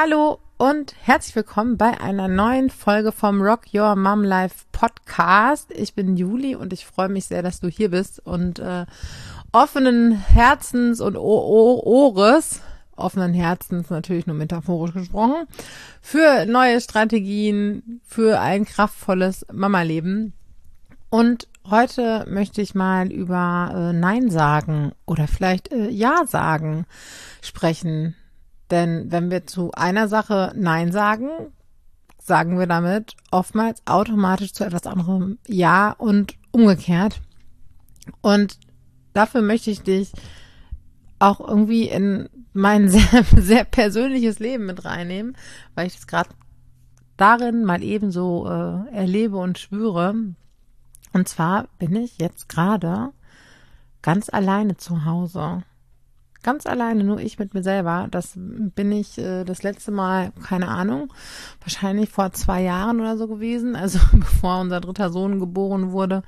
Hallo und herzlich willkommen bei einer neuen Folge vom Rock Your Mom Life Podcast. Ich bin Juli und ich freue mich sehr, dass du hier bist und äh, offenen Herzens und Ohres, offenen Herzens natürlich nur metaphorisch gesprochen, für neue Strategien, für ein kraftvolles Mama-Leben. Und heute möchte ich mal über äh, Nein sagen oder vielleicht äh, Ja sagen sprechen. Denn wenn wir zu einer Sache Nein sagen, sagen wir damit oftmals automatisch zu etwas anderem Ja und umgekehrt. Und dafür möchte ich dich auch irgendwie in mein sehr, sehr persönliches Leben mit reinnehmen, weil ich es gerade darin mal eben so äh, erlebe und spüre. Und zwar bin ich jetzt gerade ganz alleine zu Hause. Ganz alleine, nur ich mit mir selber. Das bin ich äh, das letzte Mal, keine Ahnung, wahrscheinlich vor zwei Jahren oder so gewesen, also bevor unser dritter Sohn geboren wurde,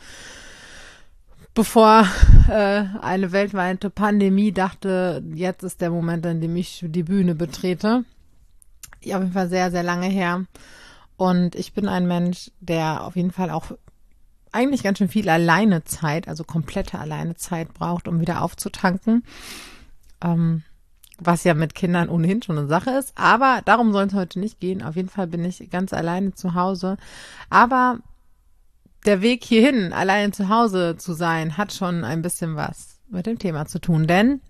bevor äh, eine weltweite Pandemie dachte, jetzt ist der Moment, in dem ich die Bühne betrete. Ja, auf jeden Fall sehr, sehr lange her. Und ich bin ein Mensch, der auf jeden Fall auch eigentlich ganz schön viel alleine Zeit, also komplette alleine Zeit braucht, um wieder aufzutanken ähm, was ja mit Kindern ohnehin schon eine Sache ist. Aber darum soll es heute nicht gehen. Auf jeden Fall bin ich ganz alleine zu Hause. Aber der Weg hierhin, alleine zu Hause zu sein, hat schon ein bisschen was mit dem Thema zu tun. Denn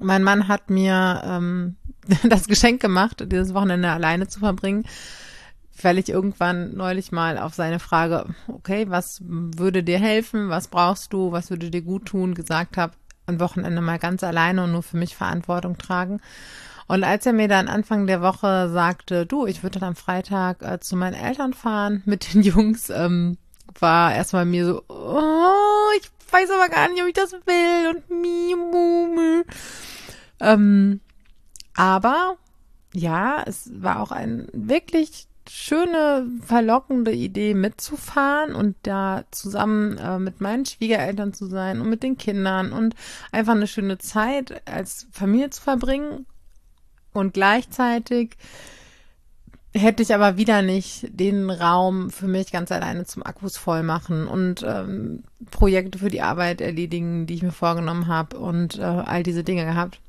mein Mann hat mir ähm, das Geschenk gemacht, dieses Wochenende alleine zu verbringen, weil ich irgendwann neulich mal auf seine Frage, okay, was würde dir helfen, was brauchst du, was würde dir gut tun, gesagt habe, ein Wochenende mal ganz alleine und nur für mich Verantwortung tragen. Und als er mir dann Anfang der Woche sagte, du, ich würde dann am Freitag äh, zu meinen Eltern fahren mit den Jungs, ähm, war erstmal mir so, oh, ich weiß aber gar nicht, ob ich das will und mi, mu, mu. Ähm, aber ja, es war auch ein wirklich schöne, verlockende Idee mitzufahren und da zusammen äh, mit meinen Schwiegereltern zu sein und mit den Kindern und einfach eine schöne Zeit als Familie zu verbringen. Und gleichzeitig hätte ich aber wieder nicht den Raum für mich ganz alleine zum Akkus voll machen und ähm, Projekte für die Arbeit erledigen, die ich mir vorgenommen habe und äh, all diese Dinge gehabt.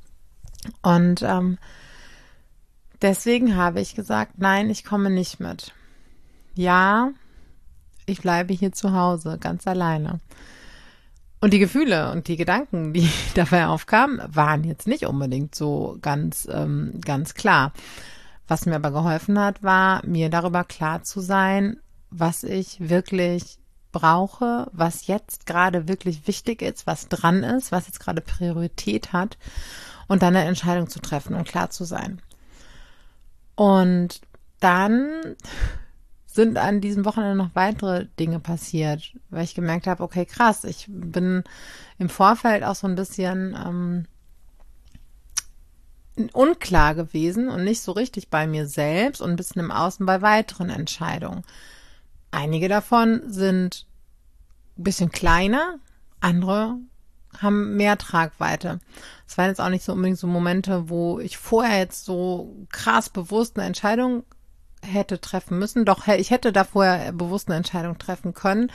Und ähm, Deswegen habe ich gesagt, nein, ich komme nicht mit. Ja, ich bleibe hier zu Hause, ganz alleine. Und die Gefühle und die Gedanken, die dabei aufkamen, waren jetzt nicht unbedingt so ganz, ähm, ganz klar. Was mir aber geholfen hat, war, mir darüber klar zu sein, was ich wirklich brauche, was jetzt gerade wirklich wichtig ist, was dran ist, was jetzt gerade Priorität hat und dann eine Entscheidung zu treffen und klar zu sein. Und dann sind an diesem Wochenende noch weitere Dinge passiert, weil ich gemerkt habe, okay, krass, ich bin im Vorfeld auch so ein bisschen ähm, unklar gewesen und nicht so richtig bei mir selbst und ein bisschen im Außen bei weiteren Entscheidungen. Einige davon sind ein bisschen kleiner, andere haben mehr Tragweite. Es waren jetzt auch nicht so unbedingt so Momente, wo ich vorher jetzt so krass bewusst eine Entscheidung hätte treffen müssen. Doch ich hätte da vorher bewusst eine Entscheidung treffen können.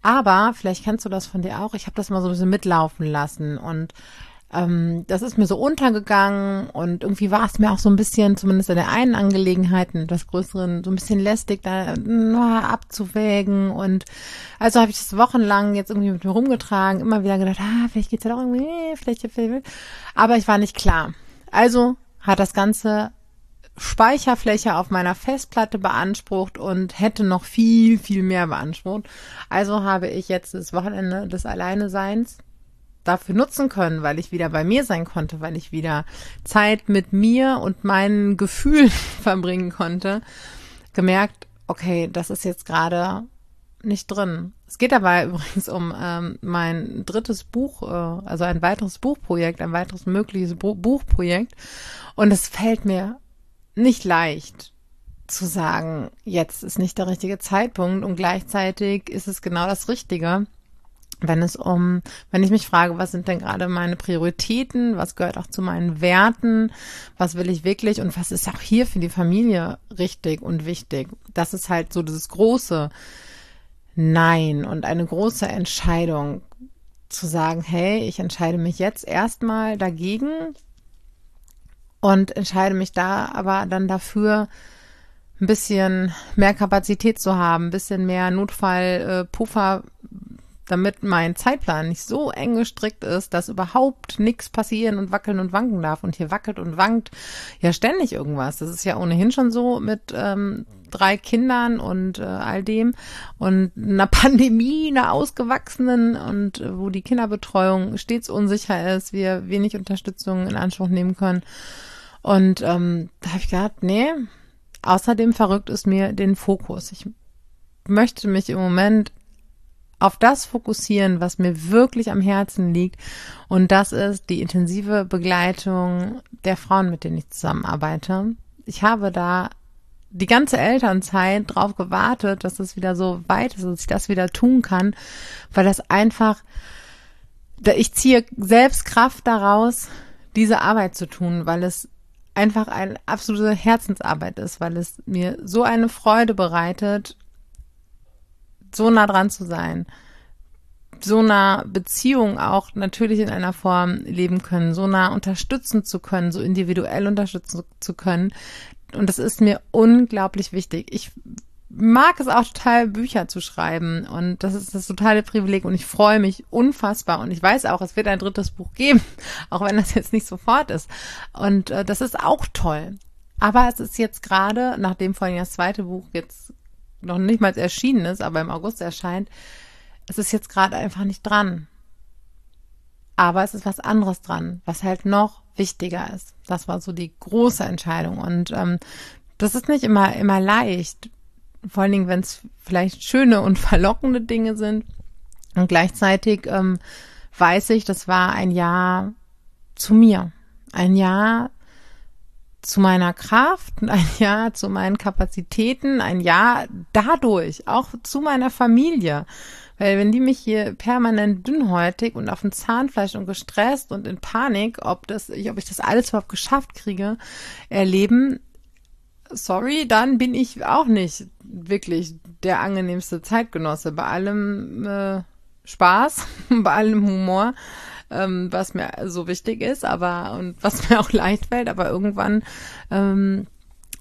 Aber vielleicht kennst du das von dir auch. Ich habe das mal so ein bisschen mitlaufen lassen und ähm, das ist mir so untergegangen und irgendwie war es mir auch so ein bisschen, zumindest in der einen Angelegenheit, in etwas größeren, so ein bisschen lästig, da na, abzuwägen. Und also habe ich das wochenlang jetzt irgendwie mit mir rumgetragen, immer wieder gedacht, ah, vielleicht geht's ja doch irgendwie, vielleicht, vielleicht. Aber ich war nicht klar. Also hat das Ganze Speicherfläche auf meiner Festplatte beansprucht und hätte noch viel, viel mehr beansprucht. Also habe ich jetzt das Wochenende des Alleineseins dafür nutzen können, weil ich wieder bei mir sein konnte, weil ich wieder Zeit mit mir und meinen Gefühlen verbringen konnte, gemerkt, okay, das ist jetzt gerade nicht drin. Es geht dabei übrigens um ähm, mein drittes Buch, äh, also ein weiteres Buchprojekt, ein weiteres mögliches Bu Buchprojekt. Und es fällt mir nicht leicht zu sagen, jetzt ist nicht der richtige Zeitpunkt und gleichzeitig ist es genau das Richtige wenn es um, wenn ich mich frage, was sind denn gerade meine Prioritäten, was gehört auch zu meinen Werten, was will ich wirklich? Und was ist auch hier für die Familie richtig und wichtig. Das ist halt so dieses große Nein und eine große Entscheidung zu sagen, hey, ich entscheide mich jetzt erstmal dagegen und entscheide mich da aber dann dafür, ein bisschen mehr Kapazität zu haben, ein bisschen mehr Notfallpuffer damit mein Zeitplan nicht so eng gestrickt ist, dass überhaupt nichts passieren und wackeln und wanken darf. Und hier wackelt und wankt ja ständig irgendwas. Das ist ja ohnehin schon so mit ähm, drei Kindern und äh, all dem und einer Pandemie, einer ausgewachsenen und äh, wo die Kinderbetreuung stets unsicher ist, wir wenig Unterstützung in Anspruch nehmen können. Und ähm, da habe ich gedacht, nee, außerdem verrückt ist mir den Fokus. Ich möchte mich im Moment auf das fokussieren, was mir wirklich am Herzen liegt. Und das ist die intensive Begleitung der Frauen, mit denen ich zusammenarbeite. Ich habe da die ganze Elternzeit drauf gewartet, dass es wieder so weit ist, dass ich das wieder tun kann, weil das einfach, ich ziehe selbst Kraft daraus, diese Arbeit zu tun, weil es einfach eine absolute Herzensarbeit ist, weil es mir so eine Freude bereitet, so nah dran zu sein, so nah Beziehung auch natürlich in einer Form leben können, so nah unterstützen zu können, so individuell unterstützen zu können. Und das ist mir unglaublich wichtig. Ich mag es auch total, Bücher zu schreiben. Und das ist das totale Privileg. Und ich freue mich unfassbar. Und ich weiß auch, es wird ein drittes Buch geben, auch wenn das jetzt nicht sofort ist. Und äh, das ist auch toll. Aber es ist jetzt gerade, nachdem vorhin das zweite Buch jetzt noch nicht mal erschienen ist, aber im August erscheint, es ist jetzt gerade einfach nicht dran. Aber es ist was anderes dran, was halt noch wichtiger ist. Das war so die große Entscheidung. Und ähm, das ist nicht immer, immer leicht. Vor allen Dingen, wenn es vielleicht schöne und verlockende Dinge sind. Und gleichzeitig ähm, weiß ich, das war ein Jahr zu mir. Ein Jahr zu meiner Kraft, ein Jahr zu meinen Kapazitäten, ein Jahr dadurch auch zu meiner Familie. Weil wenn die mich hier permanent dünnhäutig und auf dem Zahnfleisch und gestresst und in Panik, ob das, ob ich das alles überhaupt geschafft kriege, erleben, sorry, dann bin ich auch nicht wirklich der angenehmste Zeitgenosse. Bei allem äh, Spaß, bei allem Humor ähm, was mir so wichtig ist, aber und was mir auch leicht fällt, aber irgendwann ähm,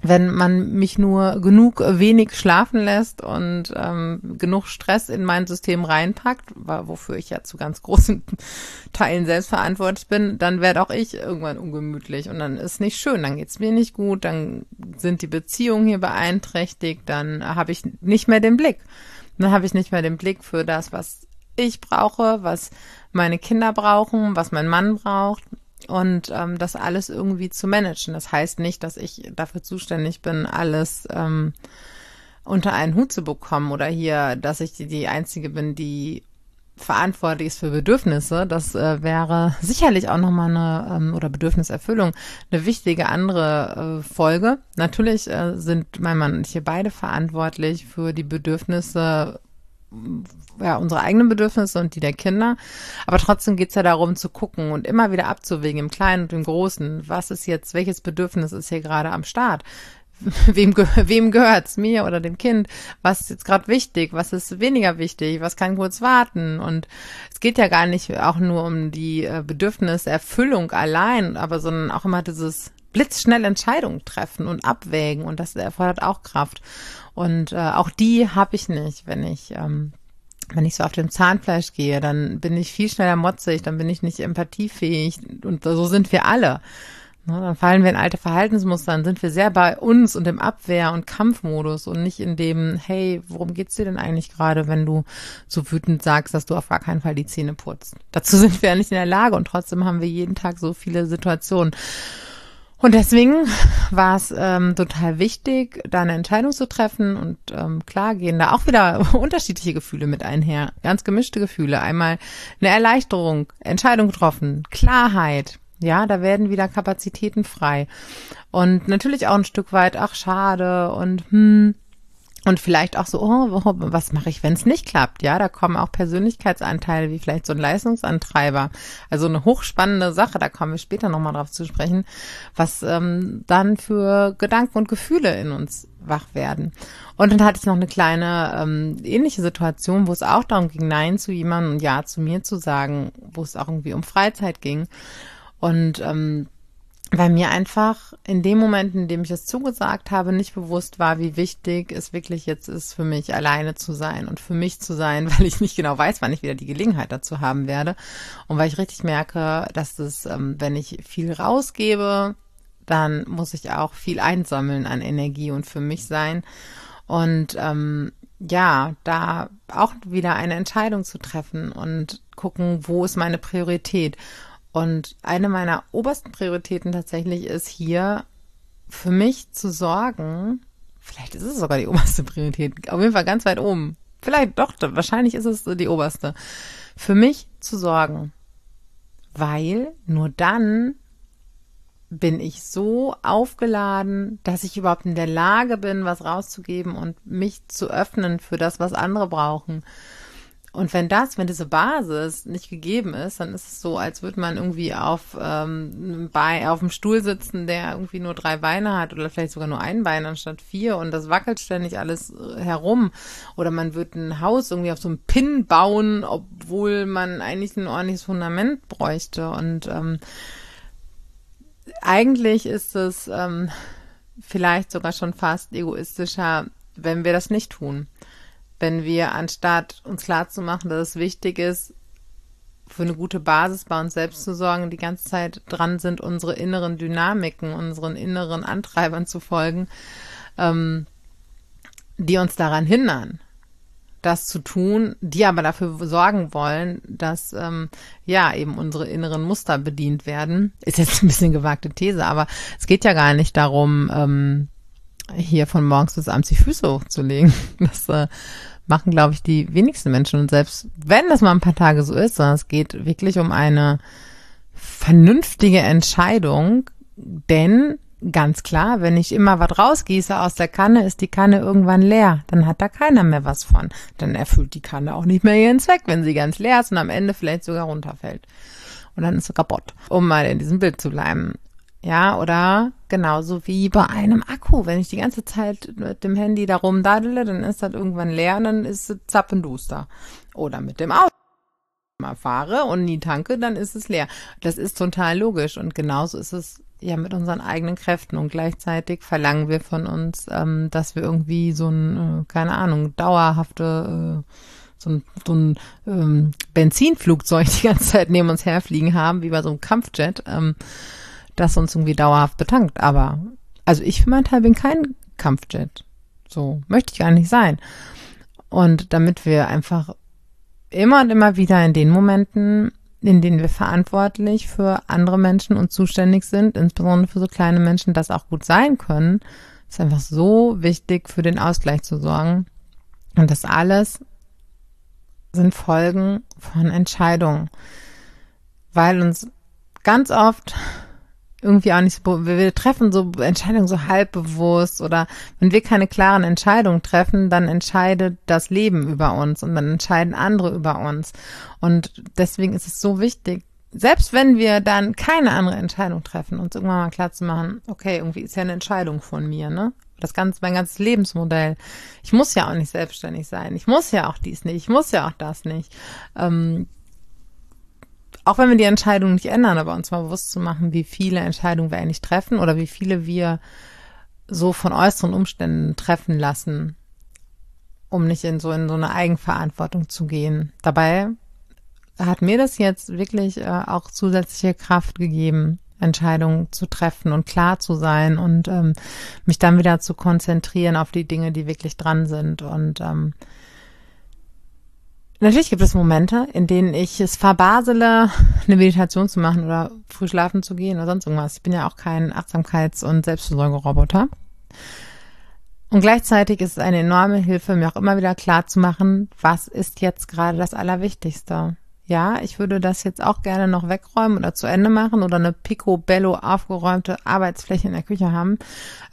wenn man mich nur genug wenig schlafen lässt und ähm, genug Stress in mein System reinpackt, wofür ich ja zu ganz großen Teilen selbst verantwortlich bin, dann werde auch ich irgendwann ungemütlich und dann ist nicht schön, dann geht's mir nicht gut, dann sind die Beziehungen hier beeinträchtigt, dann habe ich nicht mehr den Blick. Dann habe ich nicht mehr den Blick für das, was ich brauche, was meine Kinder brauchen, was mein Mann braucht und ähm, das alles irgendwie zu managen. Das heißt nicht, dass ich dafür zuständig bin, alles ähm, unter einen Hut zu bekommen oder hier, dass ich die, die Einzige bin, die verantwortlich ist für Bedürfnisse. Das äh, wäre sicherlich auch nochmal eine, ähm, oder Bedürfniserfüllung, eine wichtige andere äh, Folge. Natürlich äh, sind mein Mann und ich hier beide verantwortlich für die Bedürfnisse ja, unsere eigenen Bedürfnisse und die der Kinder. Aber trotzdem geht's ja darum zu gucken und immer wieder abzuwägen im Kleinen und im Großen. Was ist jetzt, welches Bedürfnis ist hier gerade am Start? Wem, ge wem gehört's? Mir oder dem Kind? Was ist jetzt gerade wichtig? Was ist weniger wichtig? Was kann kurz warten? Und es geht ja gar nicht auch nur um die äh, Bedürfniserfüllung allein, aber sondern auch immer dieses blitzschnell Entscheidungen treffen und abwägen und das erfordert auch Kraft. Und äh, auch die habe ich nicht, wenn ich ähm, wenn ich so auf dem Zahnfleisch gehe, dann bin ich viel schneller motzig, dann bin ich nicht empathiefähig und so sind wir alle. Ne, dann fallen wir in alte Verhaltensmuster, dann sind wir sehr bei uns und im Abwehr- und Kampfmodus und nicht in dem, hey, worum geht's dir denn eigentlich gerade, wenn du so wütend sagst, dass du auf gar keinen Fall die Zähne putzt. Dazu sind wir ja nicht in der Lage und trotzdem haben wir jeden Tag so viele Situationen. Und deswegen war es ähm, total wichtig, da eine Entscheidung zu treffen. Und ähm, klar gehen da auch wieder unterschiedliche Gefühle mit einher. Ganz gemischte Gefühle. Einmal eine Erleichterung, Entscheidung getroffen, Klarheit. Ja, da werden wieder Kapazitäten frei. Und natürlich auch ein Stück weit, ach schade und hm, Und vielleicht auch so, oh, was mache ich, wenn es nicht klappt? Ja, da kommen auch Persönlichkeitsanteile wie vielleicht so ein Leistungsantreiber. Also eine hochspannende Sache, da kommen wir später nochmal drauf zu sprechen, was ähm, dann für Gedanken und Gefühle in uns wach werden. Und dann hatte ich noch eine kleine ähm, ähnliche Situation, wo es auch darum ging, Nein zu jemandem und Ja zu mir zu sagen, wo es auch irgendwie um Freizeit ging. Und ähm, weil mir einfach in dem Moment, in dem ich es zugesagt habe, nicht bewusst war, wie wichtig es wirklich jetzt ist, für mich alleine zu sein und für mich zu sein, weil ich nicht genau weiß, wann ich wieder die Gelegenheit dazu haben werde. Und weil ich richtig merke, dass es, ähm, wenn ich viel rausgebe, dann muss ich auch viel einsammeln an Energie und für mich sein. Und ähm, ja, da auch wieder eine Entscheidung zu treffen und gucken, wo ist meine Priorität. Und eine meiner obersten Prioritäten tatsächlich ist hier für mich zu sorgen, vielleicht ist es sogar die oberste Priorität, auf jeden Fall ganz weit oben. Vielleicht doch, wahrscheinlich ist es die oberste. Für mich zu sorgen. Weil nur dann bin ich so aufgeladen, dass ich überhaupt in der Lage bin, was rauszugeben und mich zu öffnen für das, was andere brauchen. Und wenn das, wenn diese Basis nicht gegeben ist, dann ist es so, als würde man irgendwie auf, ähm, bei, auf dem Stuhl sitzen, der irgendwie nur drei Beine hat oder vielleicht sogar nur ein Bein anstatt vier und das wackelt ständig alles äh, herum. Oder man wird ein Haus irgendwie auf so einem Pin bauen, obwohl man eigentlich ein ordentliches Fundament bräuchte. Und ähm, eigentlich ist es ähm, vielleicht sogar schon fast egoistischer, wenn wir das nicht tun wenn wir anstatt uns klar zu machen, dass es wichtig ist, für eine gute Basis bei uns selbst zu sorgen, die ganze Zeit dran sind, unsere inneren Dynamiken, unseren inneren Antreibern zu folgen, ähm, die uns daran hindern, das zu tun, die aber dafür sorgen wollen, dass ähm, ja eben unsere inneren Muster bedient werden. Ist jetzt ein bisschen gewagte These, aber es geht ja gar nicht darum, ähm, hier von morgens bis abends die Füße hochzulegen. Das äh, machen, glaube ich, die wenigsten Menschen. Und selbst wenn das mal ein paar Tage so ist, sondern es geht wirklich um eine vernünftige Entscheidung, denn ganz klar, wenn ich immer was rausgieße aus der Kanne, ist die Kanne irgendwann leer. Dann hat da keiner mehr was von. Dann erfüllt die Kanne auch nicht mehr ihren Zweck, wenn sie ganz leer ist und am Ende vielleicht sogar runterfällt. Und dann ist sie kaputt, um mal in diesem Bild zu bleiben. Ja, oder genauso wie bei einem Akku. Wenn ich die ganze Zeit mit dem Handy da rumdaddele, dann ist das irgendwann leer und dann ist es zappenduster. Oder mit dem Auto mal fahre und nie tanke, dann ist es leer. Das ist total logisch und genauso ist es ja mit unseren eigenen Kräften und gleichzeitig verlangen wir von uns, ähm, dass wir irgendwie so ein, äh, keine Ahnung, dauerhafte äh, so ein, so ein ähm, Benzinflugzeug die ganze Zeit neben uns herfliegen haben, wie bei so einem Kampfjet. Ähm, das uns irgendwie dauerhaft betankt. Aber, also ich für meinen Teil bin kein Kampfjet. So möchte ich gar nicht sein. Und damit wir einfach immer und immer wieder in den Momenten, in denen wir verantwortlich für andere Menschen und zuständig sind, insbesondere für so kleine Menschen, das auch gut sein können, ist einfach so wichtig, für den Ausgleich zu sorgen. Und das alles sind Folgen von Entscheidungen, weil uns ganz oft irgendwie auch nicht so, wir treffen so Entscheidungen so halbbewusst oder wenn wir keine klaren Entscheidungen treffen, dann entscheidet das Leben über uns und dann entscheiden andere über uns. Und deswegen ist es so wichtig, selbst wenn wir dann keine andere Entscheidung treffen, uns irgendwann mal klar zu machen, okay, irgendwie ist ja eine Entscheidung von mir, ne? Das ganze, mein ganzes Lebensmodell. Ich muss ja auch nicht selbstständig sein. Ich muss ja auch dies nicht. Ich muss ja auch das nicht. Ähm, auch wenn wir die Entscheidung nicht ändern, aber uns mal bewusst zu machen, wie viele Entscheidungen wir eigentlich treffen oder wie viele wir so von äußeren Umständen treffen lassen, um nicht in so in so eine Eigenverantwortung zu gehen. Dabei hat mir das jetzt wirklich äh, auch zusätzliche Kraft gegeben, Entscheidungen zu treffen und klar zu sein und ähm, mich dann wieder zu konzentrieren auf die Dinge, die wirklich dran sind und ähm, Natürlich gibt es Momente, in denen ich es verbasele, eine Meditation zu machen oder früh schlafen zu gehen oder sonst irgendwas. Ich bin ja auch kein Achtsamkeits- und Selbstversorgeroboter. Und gleichzeitig ist es eine enorme Hilfe, mir auch immer wieder klar zu machen, was ist jetzt gerade das Allerwichtigste. Ja, ich würde das jetzt auch gerne noch wegräumen oder zu Ende machen oder eine picobello aufgeräumte Arbeitsfläche in der Küche haben.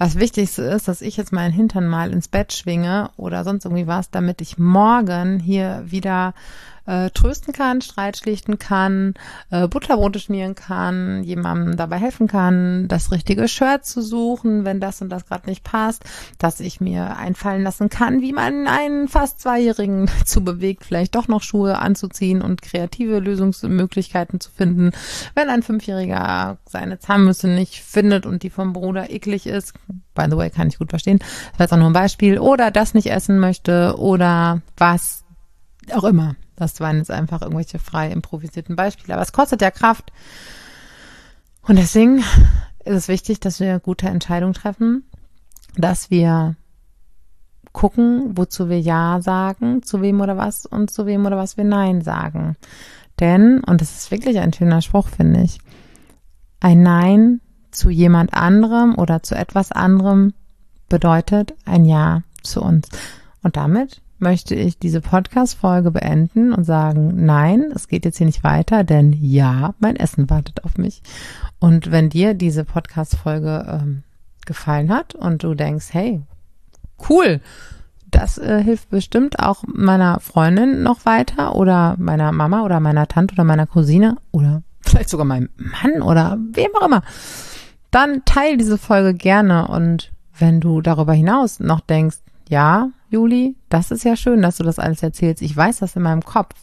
Das Wichtigste ist, dass ich jetzt meinen Hintern mal ins Bett schwinge oder sonst irgendwie was, damit ich morgen hier wieder äh, trösten kann, Streit schlichten kann, äh, Butterbrote schmieren kann, jemandem dabei helfen kann, das richtige Shirt zu suchen, wenn das und das gerade nicht passt, dass ich mir einfallen lassen kann, wie man einen fast Zweijährigen dazu bewegt, vielleicht doch noch Schuhe anzuziehen und kreative Lösungsmöglichkeiten zu finden, wenn ein Fünfjähriger seine Zahnmüsse nicht findet und die vom Bruder eklig ist. By the way, kann ich gut verstehen. Das war jetzt auch nur ein Beispiel. Oder das nicht essen möchte oder was auch immer. Das waren jetzt einfach irgendwelche frei improvisierten Beispiele. Aber es kostet ja Kraft. Und deswegen ist es wichtig, dass wir gute Entscheidungen treffen, dass wir gucken, wozu wir Ja sagen, zu wem oder was und zu wem oder was wir Nein sagen. Denn, und das ist wirklich ein schöner Spruch, finde ich, ein Nein zu jemand anderem oder zu etwas anderem bedeutet ein Ja zu uns. Und damit möchte ich diese Podcast-Folge beenden und sagen, nein, es geht jetzt hier nicht weiter, denn ja, mein Essen wartet auf mich. Und wenn dir diese Podcast-Folge ähm, gefallen hat und du denkst, hey, cool, das äh, hilft bestimmt auch meiner Freundin noch weiter oder meiner Mama oder meiner Tante oder meiner Cousine oder vielleicht sogar meinem Mann oder wem auch immer, dann teil diese Folge gerne und wenn du darüber hinaus noch denkst, ja, Juli, das ist ja schön, dass du das alles erzählst. Ich weiß das in meinem Kopf.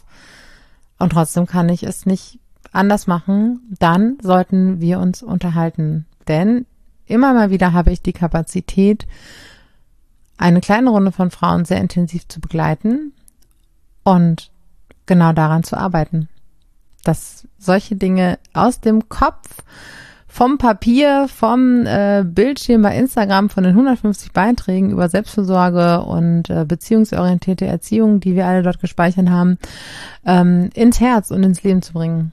Und trotzdem kann ich es nicht anders machen. Dann sollten wir uns unterhalten. Denn immer mal wieder habe ich die Kapazität, eine kleine Runde von Frauen sehr intensiv zu begleiten und genau daran zu arbeiten. Dass solche Dinge aus dem Kopf vom Papier, vom äh, Bildschirm bei Instagram von den 150 Beiträgen über Selbstversorge und äh, beziehungsorientierte Erziehung, die wir alle dort gespeichert haben, ähm, ins Herz und ins Leben zu bringen.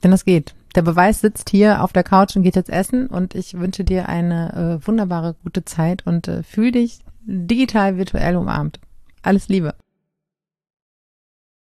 Wenn das geht. Der Beweis sitzt hier auf der Couch und geht jetzt essen und ich wünsche dir eine äh, wunderbare, gute Zeit und äh, fühl dich digital virtuell umarmt. Alles Liebe.